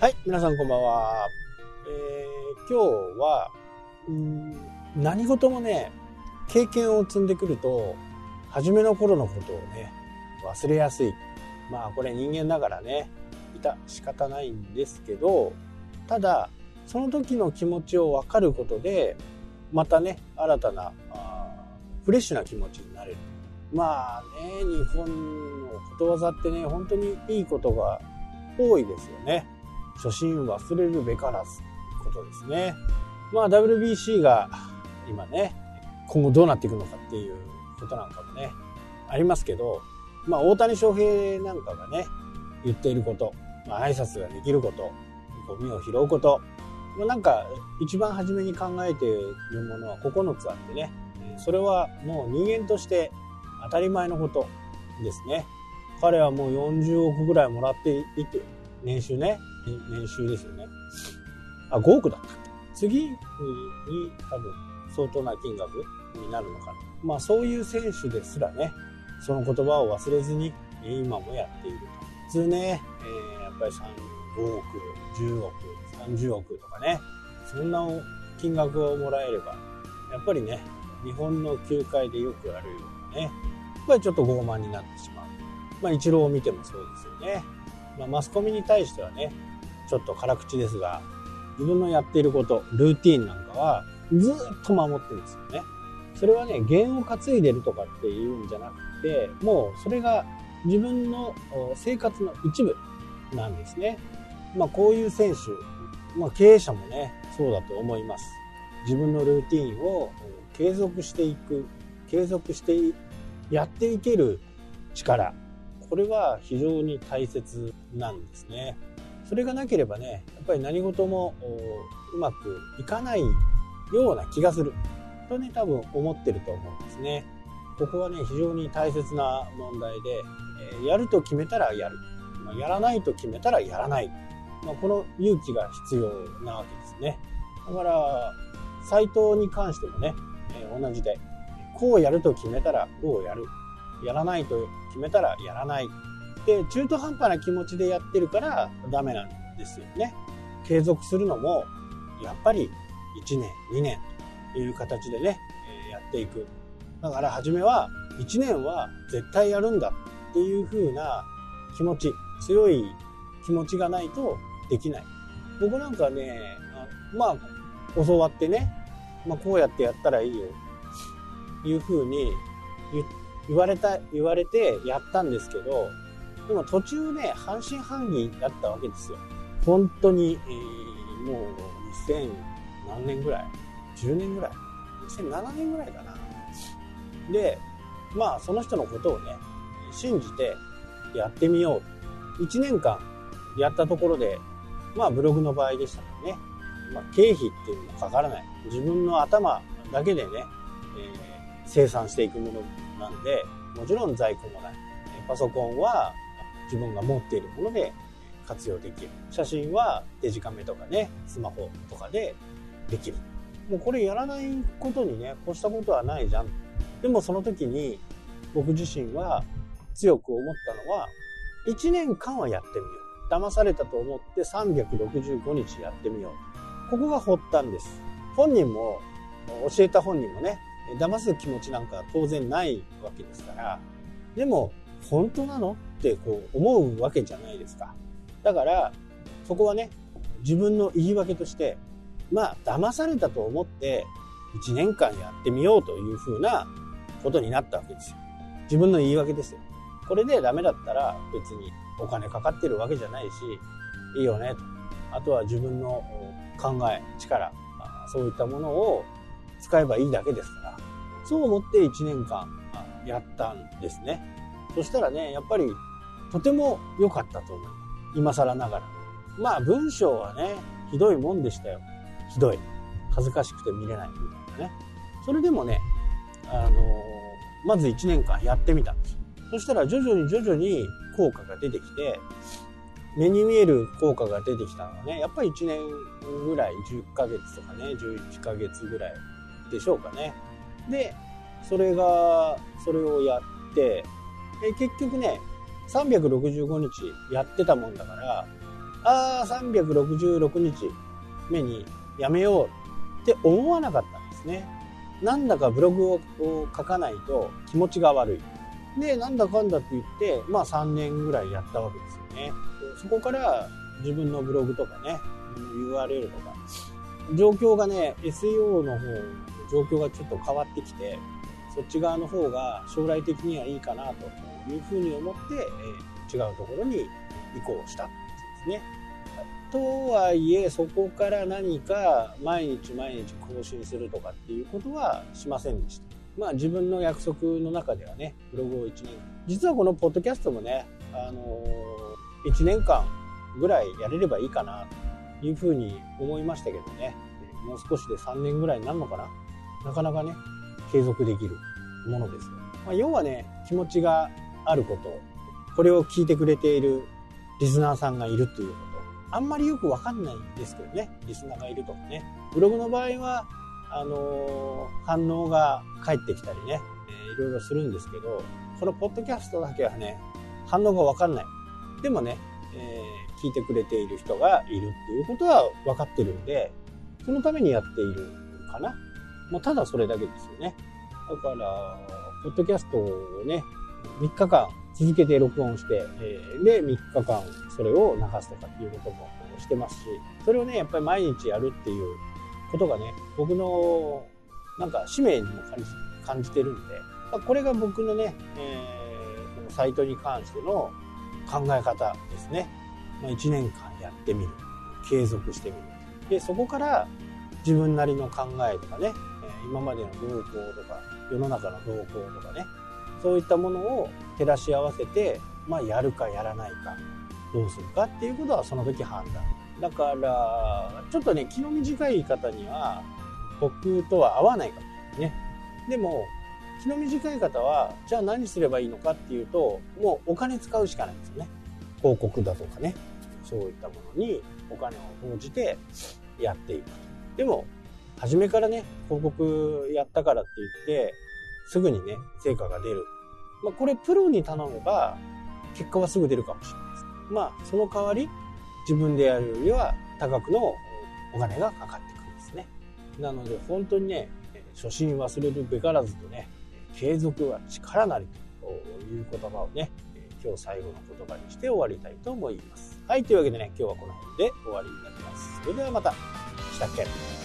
はい、皆さんこんばんは。えー、今日は、うん何事もね、経験を積んでくると、初めの頃のことをね、忘れやすい。まあこれ人間だからね、いた仕方ないんですけど、ただ、その時の気持ちを分かることで、またね、新たな、フレッシュな気持ちになれる。まあね、日本のことわざってね、本当にいいことが多いですよね。初心忘れるべからずことですね。まあ WBC が今ね、今後どうなっていくのかっていうことなんかもね、ありますけど、まあ大谷翔平なんかがね、言っていること、まあ挨拶ができること、ゴミを拾うこと、まあ、なんか一番初めに考えているものは9つあってね、それはもう人間として当たり前のことですね。彼はもう40億ぐらいもらっていて、年収ね、年収ですよね。あ、5億だった。次に多分相当な金額になるのかな。まあそういう選手ですらね、その言葉を忘れずに今もやっていると。普通ね、えー、やっぱり3、5億、10億、30億とかね、そんな金額をもらえれば、やっぱりね、日本の球界でよくあるようなね、やっぱりちょっと傲慢になってしまう。まあ、イチローを見てもそうですよね。まあ、マスコミに対してはね、ちょっと辛口ですが、自分のやっていること、ルーティンなんかはずっと守ってるんですよね。それはね、弦を担いでるとかっていうんじゃなくて、もうそれが自分の生活の一部なんですね。まあこういう選手、まあ経営者もね、そうだと思います。自分のルーティンを継続していく、継続してやっていける力、これは非常に大切なんですね。それがなければね、やっぱり何事もうまくいかないような気がする。とね、多分思ってると思うんですね。ここはね、非常に大切な問題で、えやると決めたらやる。まやらないと決めたらやらない。まあ、この勇気が必要なわけですね。だから、サイトに関してもね、え同じで、こうやると決めたらこうやる。やらないと決めたらやらない。で、中途半端な気持ちでやってるからダメなんですよね。継続するのも、やっぱり1年、2年という形でね、やっていく。だから初めは1年は絶対やるんだっていう風な気持ち、強い気持ちがないとできない。僕なんかね、まあ、教わってね、まあ、こうやってやったらいいよ、いう風に言言われた、言われてやったんですけど、でも途中ね、半信半疑だったわけですよ。本当に、えー、もう2000何年ぐらい ?10 年ぐらい ?2007 年ぐらいかな。で、まあその人のことをね、信じてやってみよう。1年間やったところで、まあブログの場合でしたからね、まあ、経費っていうのもかからない。自分の頭だけでね、えー、生産していくものなんで、もちろん在庫もない。パソコンは自分が持っているもので活用できる。写真はデジカメとかね、スマホとかでできる。もうこれやらないことにね、越したことはないじゃん。でもその時に僕自身は強く思ったのは、1年間はやってみよう。騙されたと思って365日やってみよう。ここが発端です。本人も、教えた本人もね、騙す気持ちなんか当然ないわけですから、でも、本当なの？ってこう思うわけじゃないですか。だから、そこはね、自分の言い訳として、まあ、騙されたと思って、1年間やってみようというふうなことになったわけですよ。自分の言い訳ですよ。これでダメだったら別にお金かかってるわけじゃないし、いいよねと。あとは自分の考え、力、そういったものを使えばいいだけですから、そう思って1年間やったんですね。そしたらね、やっぱりとても良かったと思う。今更ながら。まあ文章はね、ひどいもんでしたよ。ひどい。恥ずかしくて見れないみたいなね。それでもね、あのー、まず1年間やってみたんです。そしたら徐々に徐々に効果が出てきて、目に見える効果が出てきたのはね、やっぱり1年ぐらい、10ヶ月とかね、11ヶ月ぐらいでしょうかね。で、それが、それをやって、結局ね、365日やってたもんだから、ああ、366日目にやめようって思わなかったんですね。なんだかブログを書かないと気持ちが悪い。で、なんだかんだって言って、まあ3年ぐらいやったわけですよね。そこから自分のブログとかね、URL とか、状況がね、SEO の方の、状況がちょっと変わってきて、そっち側の方が将来的にはいいかなというふうに思って、えー、違うところに移行したですね。とはいえそこから何か毎日毎日更新するとかっていうことはしませんでした。まあ自分の約束の中ではねブログを1年実はこのポッドキャストもね、あのー、1年間ぐらいやれればいいかなというふうに思いましたけどねもう少しで3年ぐらいになるのかななかなかね継続できるものです、まあ、要はね気持ちがあることこれを聞いてくれているリスナーさんがいるということ。あんまりよくわかんないんですけどねリスナーがいるとかね。ブログの場合はあのー、反応が返ってきたりね、えー、いろいろするんですけどこのポッドキャストだけはね反応がわかんない。でもね、えー、聞いてくれている人がいるっていうことは分かってるんでそのためにやっているかな。もうただそれだけですよね。だからポッドキャストをね3日間続けて録音して、えー、で、3日間それを流すとかっていうこともしてますし、それをね、やっぱり毎日やるっていうことがね、僕のなんか使命にも感じてるんで、ま、これが僕のね、えー、このサイトに関しての考え方ですね。まあ、1年間やってみる。継続してみる。で、そこから自分なりの考えとかね、今までの動向とか、世の中の動向とかね、そういったものを照らし合わせて、まあ、やるかやらないかどうするかっていうことはその時判断。だからちょっとね気の短い方には僕とは合わないかもね。でも気の短い方はじゃあ何すればいいのかっていうともうお金使うしかないんですよね。広告だとかね。そういったものにお金を投じてやっていく。でも初めからね広告やったからって言ってすぐにね、成果が出る。まあ、これプロに頼めば、結果はすぐ出るかもしれないです。まあ、その代わり、自分でやるよりは高くのお金がかかってくるんですね。なので、本当にね、初心忘れるべからずとね、継続は力なりという言葉をね、今日最後の言葉にして終わりたいと思います。はい、というわけでね、今日はこの辺で終わりになります。それではまた、したっけ